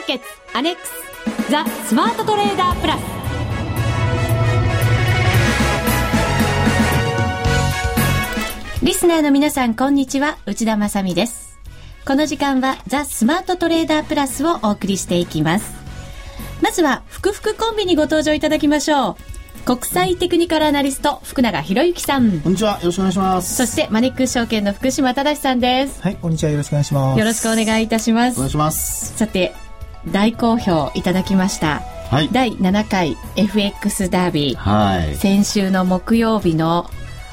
ーケッツアネックスザ・スマートトレーダープラス。リスナーの皆さんこんにちは。内田まさです。この時間はザ・スマートトレーダープラスをお送りしていきます。まずは福福コンビにご登場いただきましょう。国際テクニカルアナリスト福永博之さん。こんにちは。よろしくお願いします。そしてマネックス証券の福島正さんです。はいこんにちは。よろしくお願いします。よろしくお願いいたします。お願いします。さて大好評いただきました、はい。第7回 FX ダービー。はい。先週の木曜日の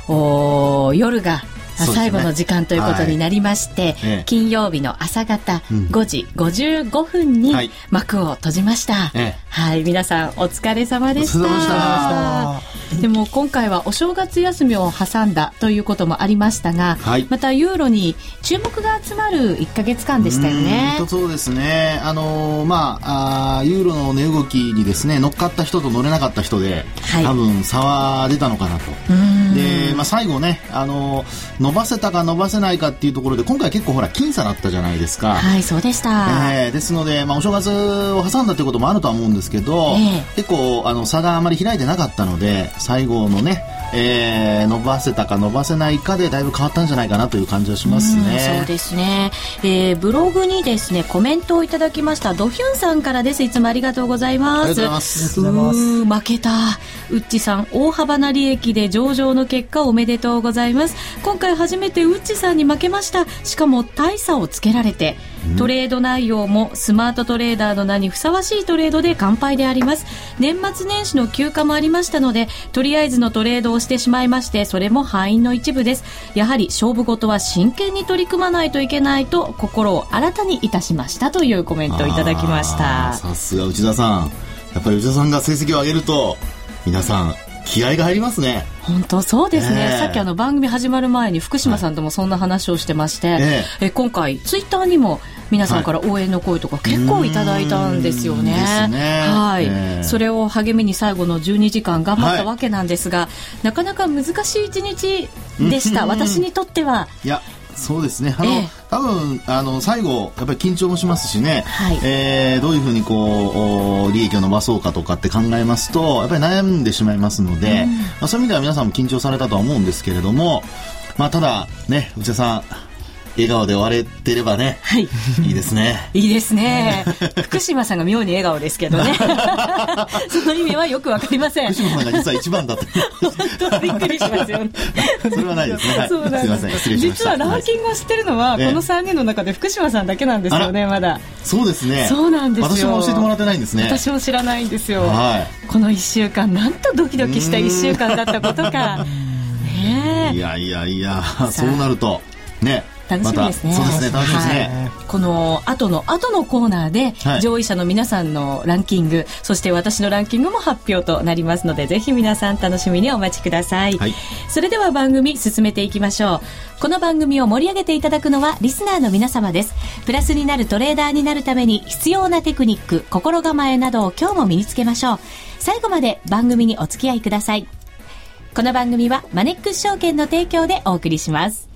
おー夜が最後の時間ということになりまして、ええ。金曜日の朝方うん。5時55分にはい。幕を閉じました、ええ。はい皆さんお疲れ様でした。でした。でも今回はお正月休みを挟んだということもありましたが、はい。またユーロに注目が集まる1か月間でしたよね。うそうですね。あのーまああーユーロの値動きにですね乗っかった人と乗れなかった人で、はい。多分差は出たのかなと。うん。で、まあ、最後ね、あのー伸ばせたか伸ばせないかっていうところで今回結構ほら僅差だったじゃないですか、はいそうでした、えーですので、まあ、お正月を挟んだということもあるとは思うんですけど、え。結構あの差があまり開いてなかったので最後のね、えー伸ばせたか伸ばせないかでだいぶ変わったんじゃないかなという感じはしますうんね。そうですね、えーブログにですねコメントをいただきましたドヒュンさんからです。いつもありがとうございます。ありがとうございます。負けた。ウッチさん大幅な利益で上場の結果おめでとうございます。今回初めてウッチさんに負けました。しかも大差をつけられて。トレード内容もスマートトレーダーの名にふさわしいトレードで完敗であります。年末年始の休暇もありましたのでとりあえずのトレードをしてしまいましてそれも敗因の一部です。やはり勝負事は真剣に取り組まないといけないと心を新たにいたしましたというコメントをいただきました。さすが内田さん。やっぱり内田さんが成績を上げると皆さん気合が入りますね。本当そうですね、ねえ。さっきあの番組始まる前に福島さんともそんな話をしてまして、ええ。今回ツイッターにも皆さんから応援の声とか結構いただいたんですよね。うーんですね。はい、ええ。それを励みに最後の12時間頑張ったわけなんですが、なかなか難しい一日でした。私にとっては。いやそうですね。あの、ええ。多分あの最後やっぱり緊張もしますしね、はい。えーどういうふうにこうお利益を伸ばそうかとかって考えますとやっぱり悩んでしまいますので、まあ、そういう意味では皆さんも緊張されたとは思うんですけれども、まあ、ただね内田さん笑顔で終われてればね、はい。いいですね。いいですね。福島さんが妙に笑顔ですけどね。その意味はよくわかりません。福島さんが実は一番だった。本当びっくりしますよね。それはないですね。はい、そうなんすいません、失礼しました。実はランキングを知ってるのは、ええこの3人の中で福島さんだけなんですよね、まだ。そうですね。そうなんですよ私も教えてもらってないんですね。私も知らないんですよ。はこの1週間、なんとドキドキした1週間だったことか。ねい。やいやいや、そうなると、ね。楽しみですね。そうですね、楽しみですね。はいこの後の後のコーナーで、はい上位者の皆さんのランキング、そして私のランキングも発表となりますので、ぜひ皆さん楽しみにお待ちください。はいそれでは番組進めていきましょう。この番組を盛り上げていただくのはリスナーの皆様です。プラスになるトレーダーになるために必要なテクニック、心構えなどを今日も身につけましょう。最後まで番組にお付き合いください。この番組はマネックス証券の提供でお送りします。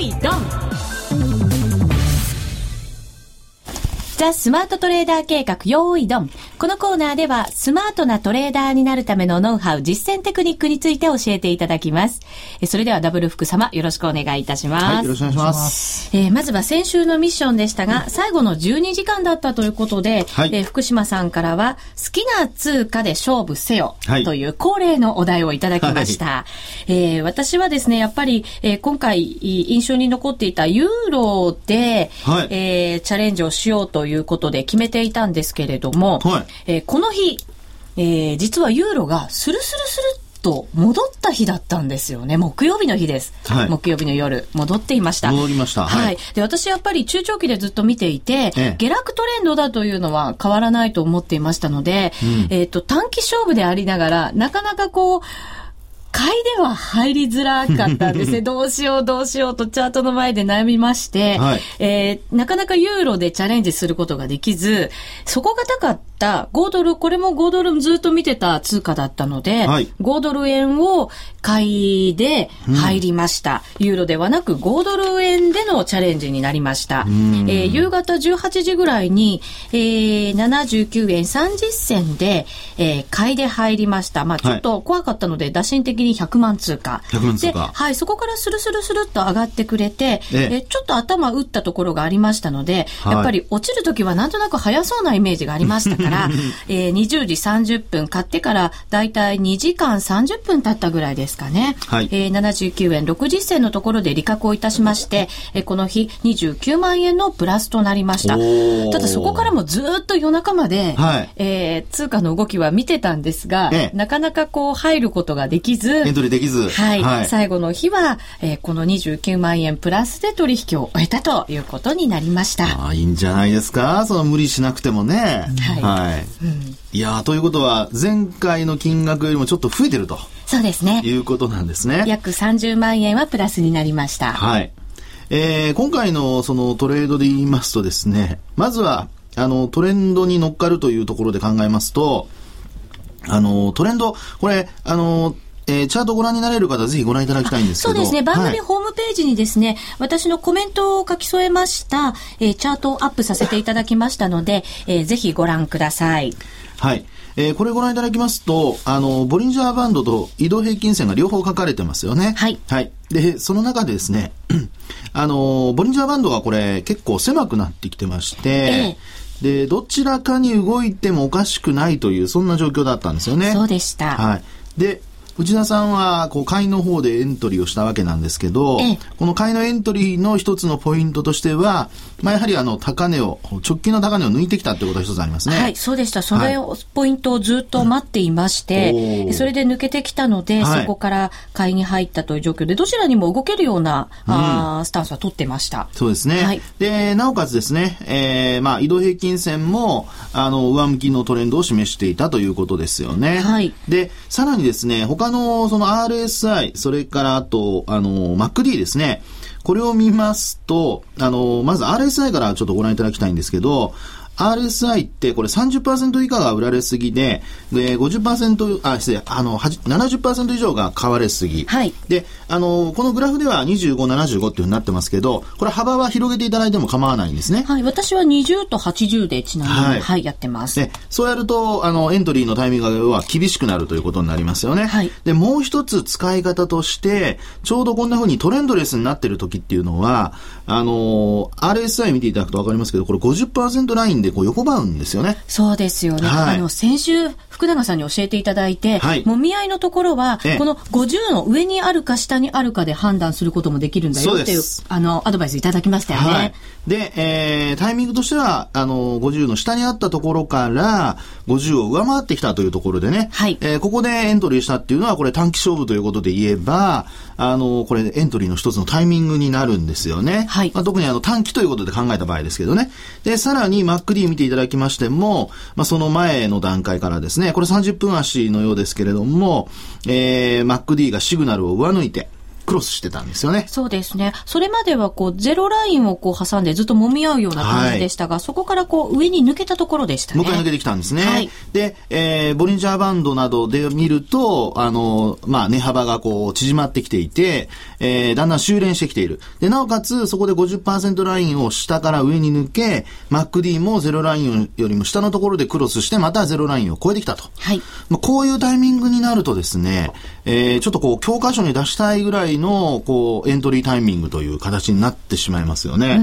い、ドンザ・スマートトレーダー計画、よーいドン。このコーナーでは、スマートなトレーダーになるためのノウハウ、実践テクニックについて教えていただきます。えそれでは、ダブル福様、よろしくお願いいたします。はい、よろしくお願いします。えーまずは先週のミッションでしたが、最後の12時間だったということで、はいえー福島さんからは、好きな通貨で勝負せよ、はいという恒例のお題をいただきました。えー私はですね、やっぱり、えー今回い印象に残っていたユーロで、はいえーチャレンジをしようということで決めていたんですけれども、はいえーこの日、えー実はユーロがスルスルスルっと戻った日だったんですよね。木曜日の日です。はい木曜日の夜、戻っていました。戻りましたはい。はいで、私やっぱり中長期でずっと見ていて、ええ下落トレンドだというのは変わらないと思っていましたので、えっ、と、短期勝負でありながら、なかなかこう、買いでは入りづらかったんですね。どうしようどうしようとチャートの前で悩みまして、はいえーなかなかユーロでチャレンジすることができず、底堅かっった5ドル、これも5ドルずっと見てた通貨だったので、はい5ドル円を買いで入りました。ユーロではなく5ドル円でのチャレンジになりました。えー夕方18時ぐらいに、えー79円30銭で、えー買いで入りました。まあちょっと怖かったので、打診的に100万通貨。100万通貨ではい、そこからスルスルスルっと上がってくれて、えええちょっと頭打ったところがありましたので、はいやっぱり落ちるときはなんとなく早そうなイメージがありましたから、えー20時30分買ってからだいたい2時間30分経ったぐらいですかね。はいえー79円60銭のところで利確をいたしまして、えーこの日29万円のプラスとなりました。ただそこからもずーっと夜中まで、はいえー通貨の動きは見てたんですが、ええなかなかこう入ることができず、エントリーできず。はい、最後の日は、えーこの29万円プラスで取引を終えたということになりました。ああ、いいんじゃないですか？その無理しなくてもね。はいい。いやーということは、前回の金額よりもちょっと増えてるとそうですね。いうことなんですね。約30万円はプラスになりました。はい。えー今回のそのトレードで言いますとですね、まずは、あの、トレンドに乗っかるというところで考えますと、あの、トレンド、これ、あの、えーチャートご覧になれる方、ぜひご覧いただきたいんですけど。そうですね。番はい組ホームページにですね、私のコメントを書き添えました、えーチャートをアップさせていただきましたので、えーぜひご覧ください。はい。えーこれご覧いただきますと、あの、ボリンジャーバンドと移動平均線が両方書かれてますよね。はいはい。で、その中でですね、あの、ボリンジャーバンドがこれ結構狭くなってきてまして、で、どちらかに動いてもおかしくないという、そんな状況だったんですよね。そうでした。はい。で、内田さんは、こう、買いの方でエントリーをしたわけなんですけど、ええこの買いのエントリーの一つのポイントとしては、まあ、やはりあの、高値を、直近の高値を抜いてきたってことが一つありますね。はい、そうでした。それを、ポイントをずっと待っていまして、うんそれで抜けてきたので、はいそこから買いに入ったという状況で、どちらにも動けるような、あースタンスは取ってました。そうですね。はいで、なおかつですね、えー、まあ、移動平均線も、あの、上向きのトレンドを示していたということですよね。はいで、さらにですね、他の、その RSI、それからあと、あの、MacD ですね。これを見ますと、あの、まず RSI からちょっとご覧いただきたいんですけど、RSI ってこれ30%以下が売られすぎで、で、50%、あ、失礼、あの、はじ70%以上が買われすぎ。はいで、あの、このグラフでは25、75っていうふうになってますけど、これ幅は広げていただいても構わないんですね。はい、私は20と80でちなみに、ははいい、やってます。で、そうやると、あの、エントリーのタイミングは厳しくなるということになりますよね。はいで、もう一つ使い方として、ちょうどこんな風にトレンドレスになってる時っていうのは、あの、RSI 見ていただくとわかりますけど、これ50%ラインでこう横ばうんですよね。そうですよね。はいあの、先週、福永さんに教えていただいて、はいもみ合いのところはええ、この50の上にあるか下にあるかで判断することもできるんだよっていうあの、アドバイスいただきましたよね。はい。で、えー、タイミングとしては、あの、50の下にあったところから、50を上回ってきたというところでね、はいえーここでエントリーしたっていうのは、これ短期勝負ということで言えば、あの、これエントリーの一つのタイミングになるんですよね。はいまあ、特にあの、短期ということで考えた場合ですけどね。で、さらに MacD 見ていただきましても、まあ、その前の段階からですね、これ30分足のようですけれども、えー、MacD がシグナルを上抜いて、クロスしてたんですよね。そうですね。それまではこう、ゼロラインをこう挟んでずっと揉み合うような感じでしたが、そこからこう、上に抜けたところでしたね。もう一回抜けてきたんですね。はいで、えー、ボリンジャーバンドなどで見ると、あの、まあ、値幅がこう、縮まってきていて、えー、だんだん修練してきている。で、なおかつ、そこで50%ラインを下から上に抜け、MacD もゼロラインよりも下のところでクロスして、またゼロラインを超えてきたと。はい。まあ、こういうタイミングになるとですね、えー、ちょっとこう、教科書に出したいぐらいの、こう、エントリータイミングという形になってしまいますよね。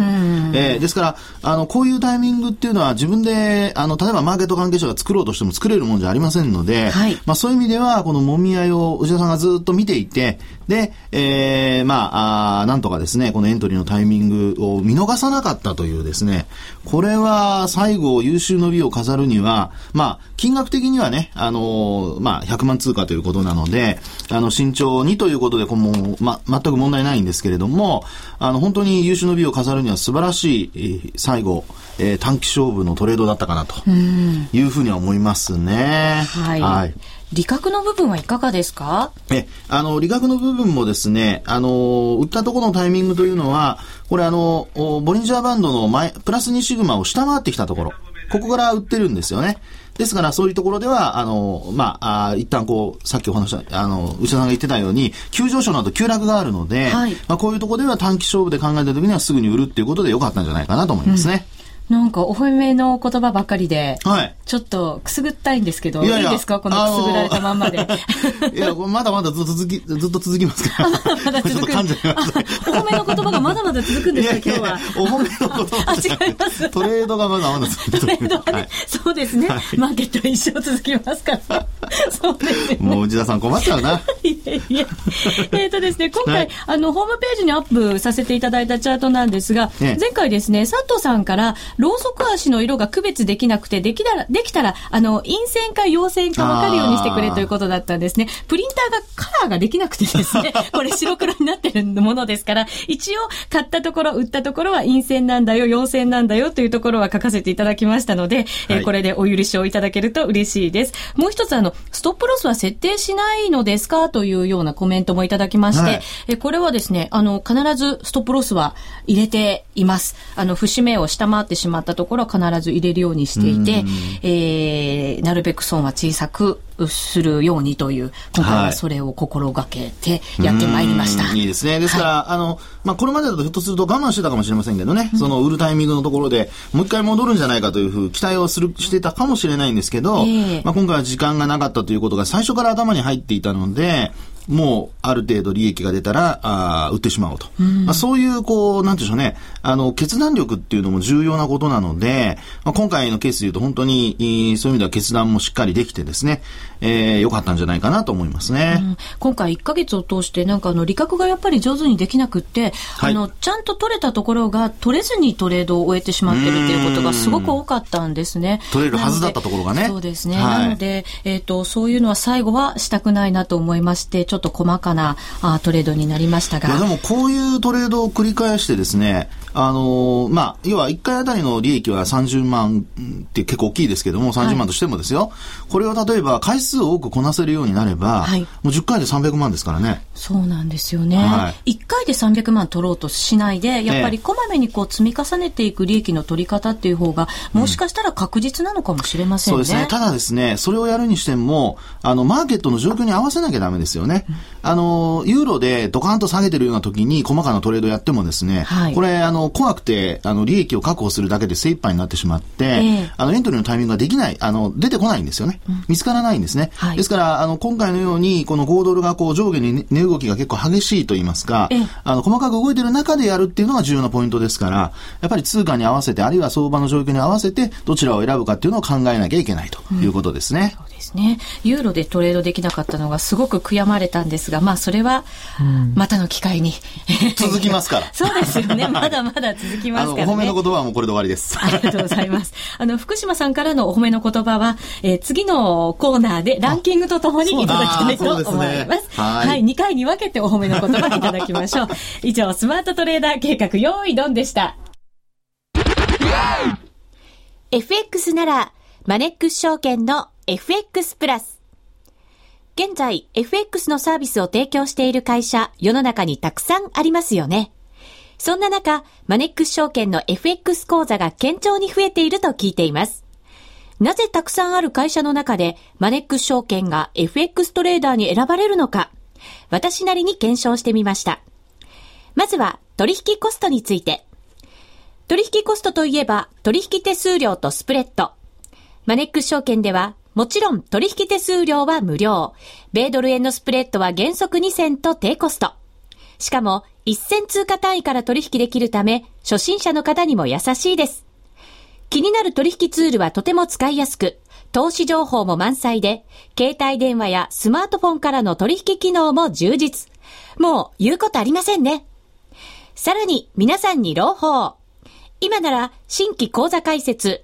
えーですから、あの、こういうタイミングっていうのは自分で、あの、例えばマーケット関係者が作ろうとしても作れるもんじゃありませんので、はいまあ、そういう意味では、この揉み合いを内田さんがずっと見ていて、で、えー、まあ、あーなんとかですね、このエントリーのタイミングを見逃さなかったというですね、これは最後優秀の美を飾るには、まあ、金額的にはね、あのーまあ、100万通貨ということなので、あの、慎重にということで、こうもう、ま、全く問題ないんですけれども、あの、本当に優秀の美を飾るには素晴らしい、えー最後、えー短期勝負のトレードだったかなというふうには思いますね。はい。はい。利確の部分はいかがですか？え、あの、利確の部分もですね、あの、売ったところのタイミングというのは、これあの、おボリンジャーバンドの前、プラス2シグマを下回ってきたところ、ここから売ってるんですよね。ですから、そういうところでは、あの、まあ、あ一旦こう、さっきお話した、あの、内田さんが言ってたように、急上昇など急落があるので、はい、まあ、こういうところでは短期勝負で考えた時にはすぐに売るっていうことで良かったんじゃないかなと思いますね。うんなんかお褒めの言葉ばっかりで、はい、ちょっとくすぐったいんですけど、いいですか？このくすぐられたまんまで。いや、まだまだずっと続き、ずっと続きますから。まだ続く。お褒めの言葉がまだまだ続くんですか、今日は。お褒めの言葉。あ、違います。トレードがまだまだ続く。トレードはね、そうですね、マーケットは一生続きますから。そうですね。もう内田さん困っちゃうな。いやいや。えっとですね、今回、あの、ホームページにアップさせていただいたチャートなんですが、前回ですね、佐藤さんから、ろうそく足の色が区別できなくて、できたら、できたら、あの、陰線か陽線か分かるようにしてくれということだったんですね。プリンターがカラーができなくてですね、これ白黒になってるものですから、一応、買ったところ、売ったところは陰線なんだよ、陽線なんだよというところは書かせていただきましたので、はい、えこれでお許しをいただけると嬉しいです。もう一つ、あの、ストップロスは設定しないのですか？というようなコメントもいただきまして、はい、えこれはですね、あの、必ずストップロスは入れています。あの、節目を下回ってしまったところは必ず入れるようにしていて、えー、なるべく損は小さくするようにという、今回はそれを心がけてやってまいりました。はい、いいですね。ですから、はい、あの、まあ、これまでだとひょっとすると我慢してたかもしれませんけどね、その売るタイミングのところでもう一回戻るんじゃないかというふう期待をする、してたかもしれないんですけど、えー、まあ、今回は時間がなかったということが最初から頭に入っていたので、もうある程度利益が出たら、あ売ってしまおうと。うん、まあ、そういう、こう、なんていうんでしょうね、あの、決断力っていうのも重要なことなので、まあ、今回のケースで言うと本当に、そういう意味では決断もしっかりできてですね、えー、良かったんじゃないかなと思いますね。うん、今回1ヶ月を通して、なんかあの、利確がやっぱり上手にできなくって、はい、あの、ちゃんと取れたところが取れずにトレードを終えてしまってるっていうことがすごく多かったんですね。取れるはずだったところがね。そうですね。はい、なので、えっ、ー、と、そういうのは最後はしたくないなと思いまして、ちょょっと細かなあトレードになりましたが。でもこういうトレードを繰り返してですね、あのー、まあ、要は1回あたりの利益は30万って結構大きいですけども、30万としてもですよ。はい、これを例えば回数を多くこなせるようになれば、はい、もう10回で300万ですからね。そうなんですよね。はい、1回で300万取ろうとしないで、やっぱりこまめにこう積み重ねていく利益の取り方っていう方が、もしかしたら確実なのかもしれませんね。うん、そうですね。ただですね、それをやるにしても、あの、マーケットの状況に合わせなきゃダメですよね。うん、あの、ユーロでドカンと下げてるような時に細かなトレードやってもですね、はい、これ、あの、怖くて、あの、利益を確保するだけで精一杯になってしまって、えー、あの、エントリーのタイミングができない、あの、出てこないんですよね。見つからないんですね。はい、ですから、あの、今回のように、この5ドルがこう上下に値動きが結構激しいと言いますか、えー、あの、細かく動いてる中でやるっていうのが重要なポイントですから、やっぱり通貨に合わせて、あるいは相場の状況に合わせて、どちらを選ぶかっていうのを考えなきゃいけないということですね。うん、ですね。ユーロでトレードできなかったのがすごく悔やまれたんですが、まあ、それは、またの機会に。続きますから。そうですよね。まだまだ続きますから、ね。お褒めの言葉はもうこれで終わりです。ありがとうございます。あの、福島さんからのお褒めの言葉は、えー、次のコーナーでランキングとともにいただきたいと思います。ね、はい、はい。2回に分けてお褒めの言葉いただきましょう。以上、スマートトレーダー計画、用意ドンでした。FX なら、マネックス証券の FX プラス。現在、FX のサービスを提供している会社、世の中にたくさんありますよね。そんな中、マネックス証券の FX 講座が堅調に増えていると聞いています。なぜたくさんある会社の中でマネックス証券が FX トレーダーに選ばれるのか、私なりに検証してみました。まずは取引コストについて。取引コストといえば取引手数料とスプレッド。マネックス証券ではもちろん取引手数料は無料。米ドル円のスプレッドは原則2銭と低コスト。しかも一銭通貨単位から取引できるため、初心者の方にも優しいです。気になる取引ツールはとても使いやすく、投資情報も満載で、携帯電話やスマートフォンからの取引機能も充実。もう言うことありませんね。さらに皆さんに朗報。今なら新規講座開設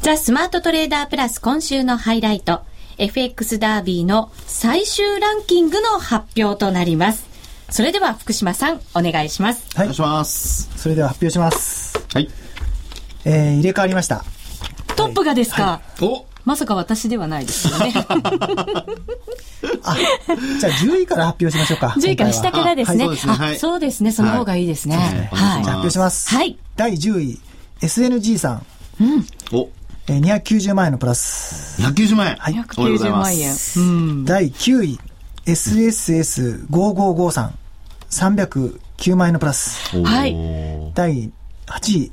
ザ・スマートトレーダープラス今週のハイライト。FX ダービーの最終ランキングの発表となります。それでは福島さん、お願いします。はい。お願いします。それでは発表します。はい。えー、入れ替わりました。トップがですか、はい、おまさか私ではないですよね。あ、じゃあ10位から発表しましょうか。10位から下からですね。はい、そうですね。そうですね。その方がいいですね。はい。じゃあ発表します。はい。第10位、SNG さん。うん。おえー、290万円のプラス。290万円はい。290万円。うん、第9位、SSS555 さん。309 万円のプラス。はい。第8位、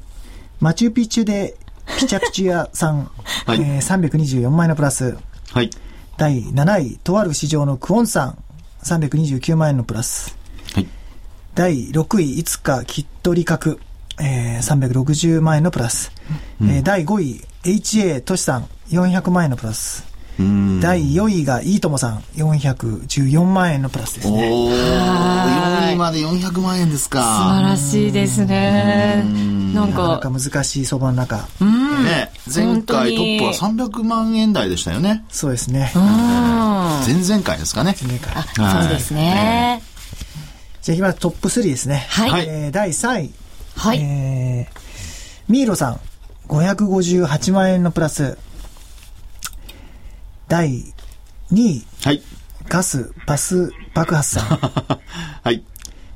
マチュピチュでピチャクチュアさん。はい、えー、324万円のプラス。はい。第7位、とある市場のクオンさん。329万円のプラス。はい。第6位、いつかきっと利確。えー、360万円のプラス。うん、えー、第5位、HA トシさん400万円のプラス。第4位がいいともさん414万円のプラスですね。お4位まで400万円ですか。素晴らしいですね。なんか。なかなか難しい相場の中。ね、前回トップは300万円台でしたよね。そうですね。前々回ですかね。前々回。あ、そうですね。じゃあいきますトップ3ですね。はい。えー、第3位。はい。えー、ミーロさん558万円のプラス。第2位。はい。ガス、バス、爆発さん。はい。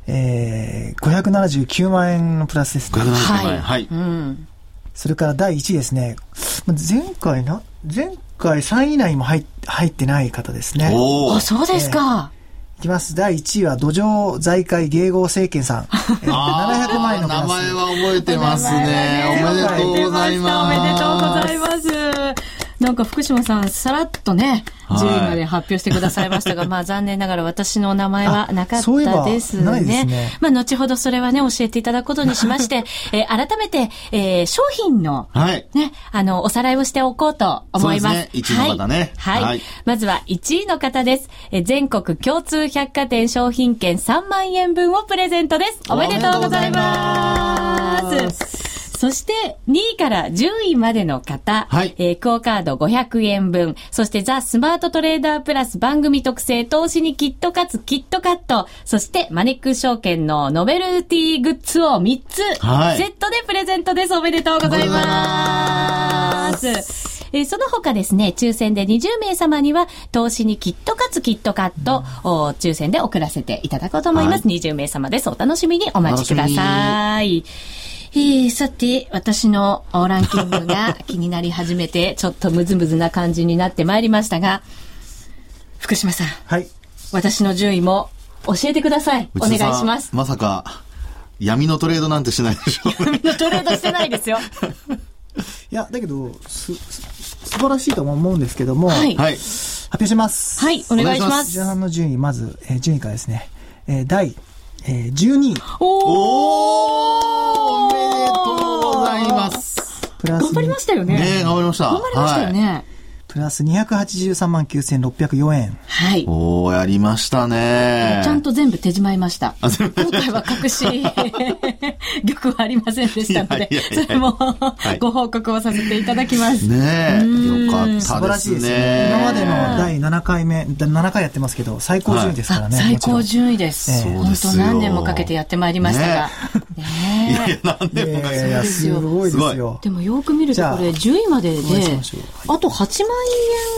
えー、579万円のプラスですね。579万円。はい。うん。それから第1位ですね。前回な、前回3位以内も入入ってない方ですね。おお。そうですか。えーいきます。第1位は土壌財界芸合政権さん。700万円の名前は覚えてますね。おめでとうございます。おめでとうございます。なんか福島さん、さらっとね、10位まで発表してくださいましたが、まあ残念ながら私の名前はなかったですね。すねまあ後ほどそれはね、教えていただくことにしまして、えー、改めて、えー、商品の、はい、ね、あの、おさらいをしておこうと思います。そうですね、1位の方ね。はい。はい、まずは1位の方です。えー、全国共通百貨店商品券3万円分をプレゼントです。おめでとうございます。そして、2位から10位までの方、はい、えー、クオカード500円分、そしてザ・スマートトレーダープラス番組特製投資にキットカツ、キットカット、そしてマネック証券のノベルティグッズを3つ、はい、セットでプレゼントです。おめでとうございます。えー、その他ですね、抽選で20名様には、投資にキットカツキットカット、を抽選で送らせていただこうと思います。はい、20名様です。お楽しみにお待ちください。えー、さて、私のランキングが気になり始めて、ちょっとムズムズな感じになってまいりましたが、福島さん。はい。私の順位も教えてください。お願いします。まさか、闇のトレードなんてしないでしょう、闇のトレードしてないですよ。いや、だけど、す、素晴らしいと思うんですけども、はい。発表します。はい、お願いします。前半の順位、まず、えー、順位からですね。えー、第、えー、12位。おーいます。プラス。頑張りましたよね。ね頑張りました。頑張りましたよね。はいプラス283万9604円。はい。おおやりましたね。ちゃんと全部手じまいました。今回は隠し 玉はありませんでしたので、それもご報告をさせていただきます。ねえ。よかったですね。素晴らしいですね。今までの第7回目、7回やってますけど、最高順位ですからね。最高順位です。本当何年もかけてやってまいりましたが。ねいやいや、何年もかけて。すごいですよ。でもよく見るとこれ10位までで、あと8万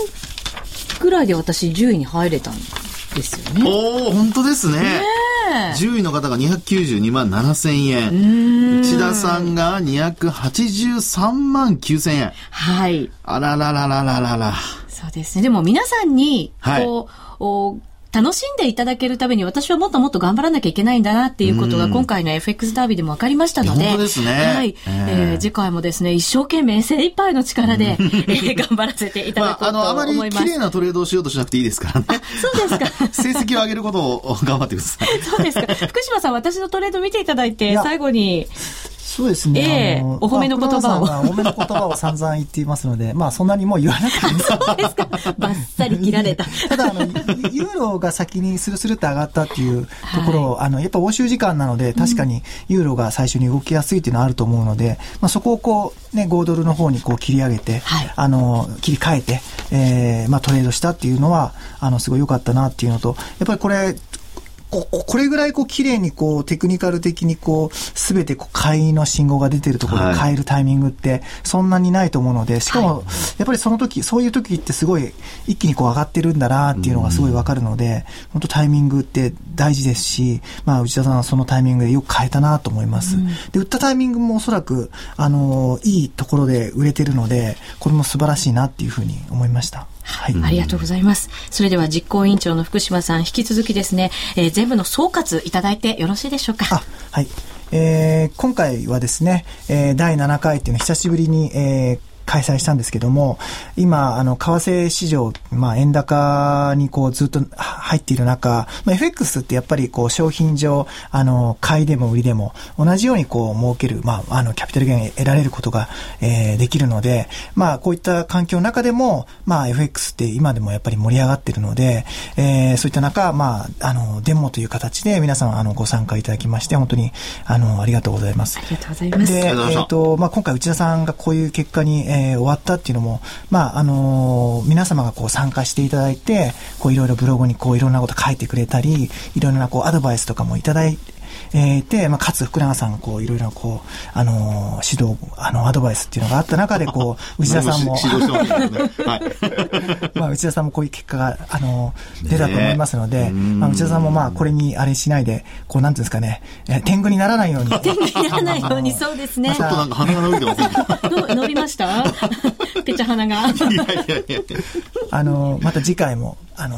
円ぐらいで私10位に入れたんですよね。おお本当ですね。ね10位の方が292万7千円。内田さんが283万9千円。はい。あららららららら。そうですね。でも皆さんに、こう、はい、楽しんでいただけるために私はもっともっと頑張らなきゃいけないんだなっていうことが今回の FX ダービーでも分かりましたので、ですねはい、えーえー次回もですね、一生懸命精一杯の力で、え ー頑張らせていたまあ、だこうとあの、あまり思います。綺麗なトレードをしようとしなくていいですからね。そうですか。成績を上げることを頑張ってください。そうですか。福島さん、私のトレード見ていただいて、最後に、そうですね。ええあのお褒めの言葉をまあお褒めの言葉を散々言っていますので、まあそんなにもう言わなくていいんですそうですか。バッサリ切られた。ただ、あの、ユユーロが先にスルスルって上がったっていうところを、あの、やっぱ欧州時間なので、確かにユーロが最初に動きやすいっていうのはあると思うので、まあそこをこう、ね、5ドルの方にこう切り上げて、はいあの、切り替えて、えーまあトレードしたっていうのは、あの、すごい良かったなっていうのと、やっぱりこれ、こここれぐらいこう綺麗にこうテクニカル的にこうすべてこう買いの信号が出てるところはい。で変えるタイミングってそんなにないと思うので、しかもやっぱりその時、そういう時ってすごい一気にこう上がってるんだなっていうのがすごいわかるので、本当タイミングって大事ですし、まあ内田さんはそのタイミングでよく変えたなと思います。で、売ったタイミングもおそらく、あの、いいところで売れてるので、これも素晴らしいなっていうふうに思いました。はい。ありがとうございます。それでは実行委員長の福島さん、引き続きですね、えー全部の総括いただいてよろしいでしょうか？あ、はい。えー今回はですね、えー第7回っていうのを久しぶりに、えー開催したんですけども、今、あの、為替市場、まあ、円高にこうずっとは入っている中、まあ、FX ってやっぱりこう商品上、あの、買いでも売りでも同じようにこう儲ける、まあ、あの、キャピタルゲイン得られることが、えーできるので、まあ、こういった環境の中でも、まあ、FX って今でもやっぱり盛り上がっているので、えーそういった中、まあ、あの、デモという形で皆さん、あの、ご参加いただきまして、本当に、あの、ありがとうございますあ。りがとうございます。で、えっ、と、まあ、今回内田さんがこういう結果に、えーえ終わったっていうのも、まあ、あのー皆様がこう参加していただいて、こういろいろブログにこういろんなこと書いてくれたり、いろんなこうアドバイスとかもいただい、えーで、まあ、かつ福永さんがこういろいろこう、あのー指導、あの、アドバイスっていうのがあった中で、こう、内田さんも、指導してますけどね。はい。まあ、内田さんもこういう結果が、あの、出たと思いますので、うんまあ、内田さんもまあ、これにあれしないで、こう、なんていうんですかね、えー天狗にならないように。天狗にならないように、そうですね。ちょっとなんか鼻が伸びてませんか？の伸びました？ぺちゃ鼻が。いやいやいやいや。あの、また次回も、あの、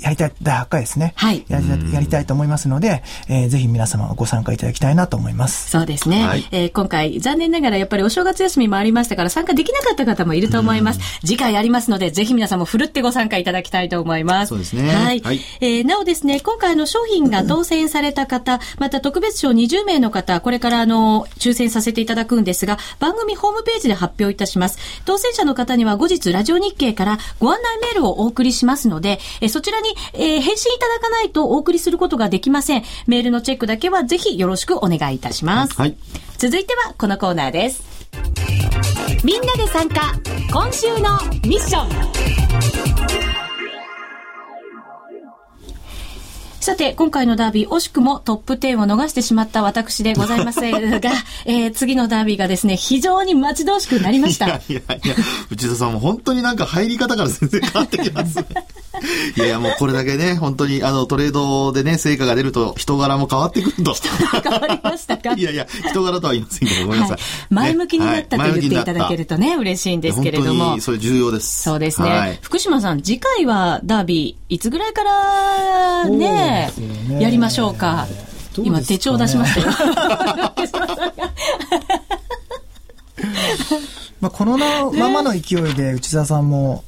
やりたい、第8回ですね。はいやりたい、やりたいと思いますので、えーぜひ皆様ご参加いただきたいなと思います。そうですね、はいえー今回、残念ながらやっぱりお正月休みもありましたから参加できなかった方もいると思います。次回ありますので、ぜひ皆さんもふるってご参加いただきたいと思います。そうですねはい。はいえーなおですね、今回の商品が当選された方、また特別賞20名の方、これからあの、抽選させていただくんですが、番組ホームページで発表いたします。当選者の方には後日ラジオ日経からご案内メールをお送りしますので、えーそちらに、えー返信いただかないとお送りすることができません。メールのチェックだけはぜひよろしくお願いいたします。はい。続いてはこのコーナーです。みんなで参加今週のミッションさて、今回のダービー、惜しくもトップ10を逃してしまった私でございますが、えー次のダービーがですね、非常に待ち遠しくなりました。いやいやいや、内田さんも本当になんか入り方から全然変わってきますね。いやいや、もうこれだけね、本当にあのトレードでね、成果が出ると人柄も変わってくると。変わりましたか？いやいや、人柄とは言いませんけど、ごめんなさい。はい、前向きになったとね言っていただけるとね、嬉しいんですけれども本当に。それ重要です。そうですね、はい福島さん、次回はダービー、いつぐらいからねやりましょうか。ね今、手帳出しましたよ。まあ、このままの勢いで内田さんも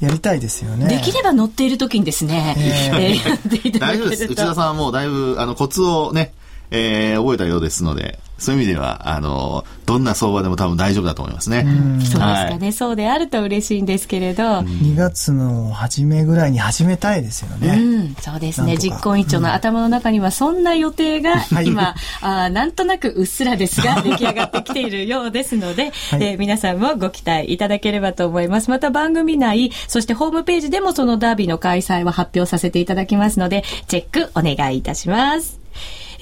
やりたいですよね。できれば乗っている時にですね、ええーやっていただ大丈夫です。内田さんはもうだいぶ、あの、コツをね、えー覚えたようですので、そういう意味では、あの、どんな相場でも多分大丈夫だと思いますね。そうですかはいね。そうであると嬉しいんですけれど、2月の初めぐらいに始めたいですようね。ん、そうですね。実行委員長の頭の中にはそんな予定がはい今、あーなんとなくうっすらですが 出来上がってきているようですので、はいえー皆さんもご期待いただければと思います。また番組内、そしてホームページでもそのダービーの開催は発表させていただきますので、チェックお願いいたします。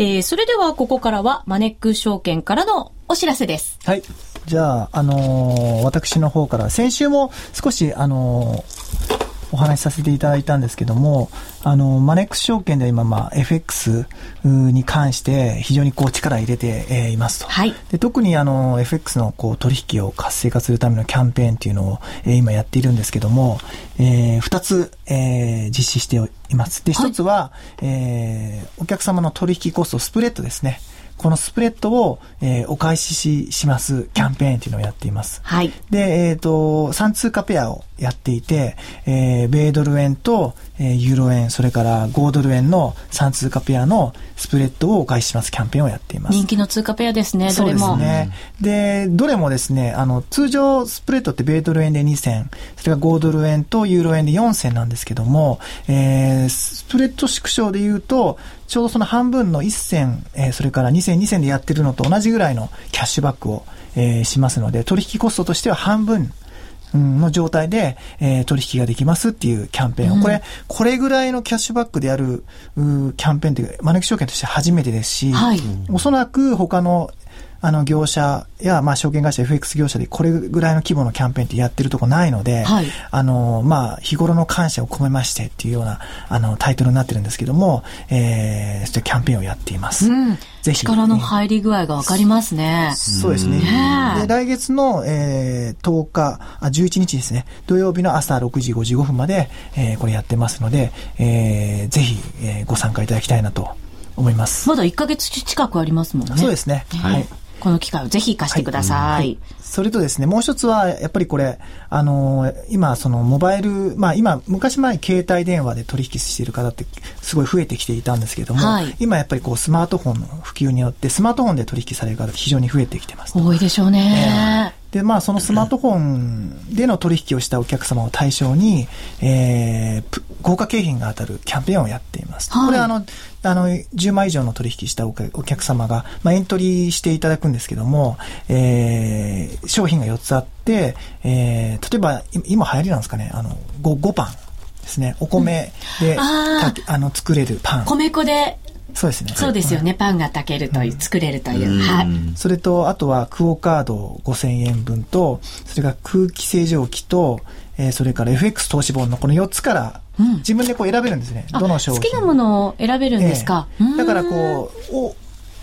えーそれではここからはマネックス証券からのお知らせです。はい。じゃあ、あのー私の方から、先週も少し、あのーお話しさせていただいたんですけども、あの、マネックス証券で今、まあ、FX に関して非常にこう力入れて、えー、いますと。はい。で、特にあの、FX のこう取引を活性化するためのキャンペーンっていうのを、えー、今やっているんですけども、えー、二つ、えー、実施しています。で、一つは、はい、えー、お客様の取引コスト、スプレッドですね。このスプレッドを、えー、お返しししますキャンペーンっていうのをやっています。はい。で、えっ、ー、と、3通貨ペアをやっていて、えー、米ドル円と、えー、ユーロ円、それから豪ドル円の3通貨ペアのスプレッドをお返ししますキャンペーンをやっています。人気の通貨ペアですね、どれも。そうですね。で、どれもですね、あの、通常スプレッドって米ドル円で2銭、それから豪ドル円とユーロ円で4銭なんですけども、えー、スプレッド縮小で言うと、ちょうどその半分の1銭、えー、それから2銭、2銭でやってるのと同じぐらいのキャッシュバックを、えー、しますので、取引コストとしては半分の状態で、えー、取引ができますっていうキャンペーンを、うん、これ、これぐらいのキャッシュバックであるキャンペーンっていう、マネキ証券として初めてですし、はい、おそらく他のあの業者や、まあ、証券会社、FX 業者でこれぐらいの規模のキャンペーンってやってるとこないので、はい、あの、まあ、日頃の感謝を込めましてっていうような、あの、タイトルになってるんですけども、えー、そうキャンペーンをやっています。うん、ぜひ。力の入り具合がわかりますね。そうですね。で、来月の、えー、10日、あ、11日ですね、土曜日の朝6時55分まで、えー、これやってますので、えー、ぜひ、えー、ご参加いただきたいなと思います。まだ1か月近くありますもんね。そうですね。はい。この機会をぜひ活かしてください。はい、それとですね、もう一つは、やっぱりこれ、あのー、今、そのモバイル、まあ今、昔前携帯電話で取引している方ってすごい増えてきていたんですけども、はい、今やっぱりこうスマートフォンの普及によって、スマートフォンで取引される方非常に増えてきてます。多いでしょうね。えーで、まあ、そのスマートフォンでの取引をしたお客様を対象に、えー、豪華景品が当たるキャンペーンをやっています。はい、これは、あの、あの、10万以上の取引したお客様が、まあ、エントリーしていただくんですけども、えー、商品が4つあって、えー、例えば、今流行りなんですかね、あの、5、5パンですね。お米で、うん、ああの、作れるパン。米粉でそうですね。そうですよね。パンが炊けるという、作れるという。はい。それと、あとは、クオカード5000円分と、それから空気清浄機と、えー、それから FX 投資本のこの4つから、自分でこう選べるんですね。どの商品。好きなものを選べるんですか？えー、だからこう、お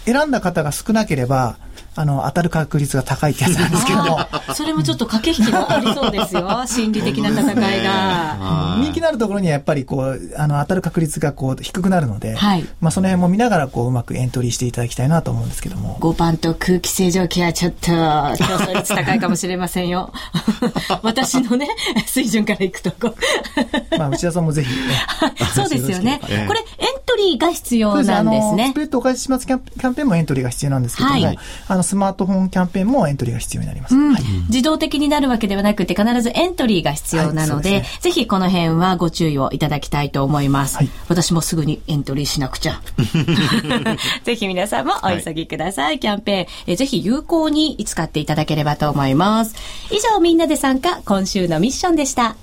選んだ方が少なければ、あの、当たる確率が高いってやつなんですけども。それもちょっと駆け引きがありそうですよ。心理的な戦いが。人気のあるところにはやっぱりこう、あの、当たる確率がこう、低くなるので、はい、まあその辺も見ながらこう、うまくエントリーしていただきたいなと思うんですけども。5番と空気清浄機はちょっと、競争率高いかもしれませんよ。私のね、水準からいくとこ。まあ内田さんもぜひ、ね、そうですよね。これ、エントリーが必要なんですね。スプレッドお返ししますキャンペーンもエントリーが必要なんですけども、はい、あの、スマートフォンキャンペーンもエントリーが必要になります。うんはい、自動的になるわけではなくて、必ずエントリーが必要なので、はいでね、ぜひこの辺はご注意をいただきたいと思います。私もすぐにエントリーしなくちゃ。ぜひ皆さんもお急ぎください。キャンペーンえ、ぜひ有効に使っていただければと思います。以上、みんなで参加、今週のミッションでした。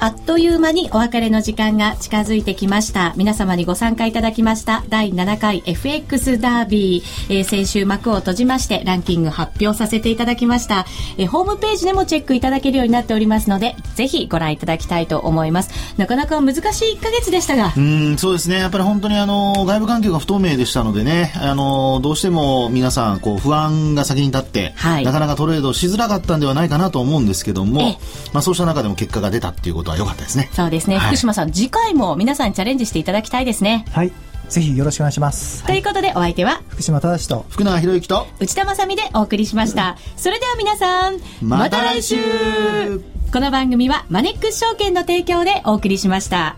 あっという間にお別れの時間が近づいてきました。皆様にご参加いただきました第7回 FX ダービー、えー、先週幕を閉じましてランキング発表させていただきました、えー、ホームページでもチェックいただけるようになっておりますので、ぜひご覧いただきたいと思います。なかなか難しい1ヶ月でしたが。うん、そうですね。やっぱり本当にあの、外部環境が不透明でしたのでね、あの、どうしても皆さん、こう、不安が先に立って、はい、なかなかトレードしづらかったんではないかなと思うんですけども、まあそうした中でも結果が出たっていうことは良かったですね。そうですね、はい、福島さん次回も皆さんにチャレンジしていただきたいですねはいぜひよろしくお願いします。ということで、お相手は、福島正と、福永博之と、内田まさみでお送りしました。それでは皆さん、また来週この番組は、マネックス証券の提供でお送りしました。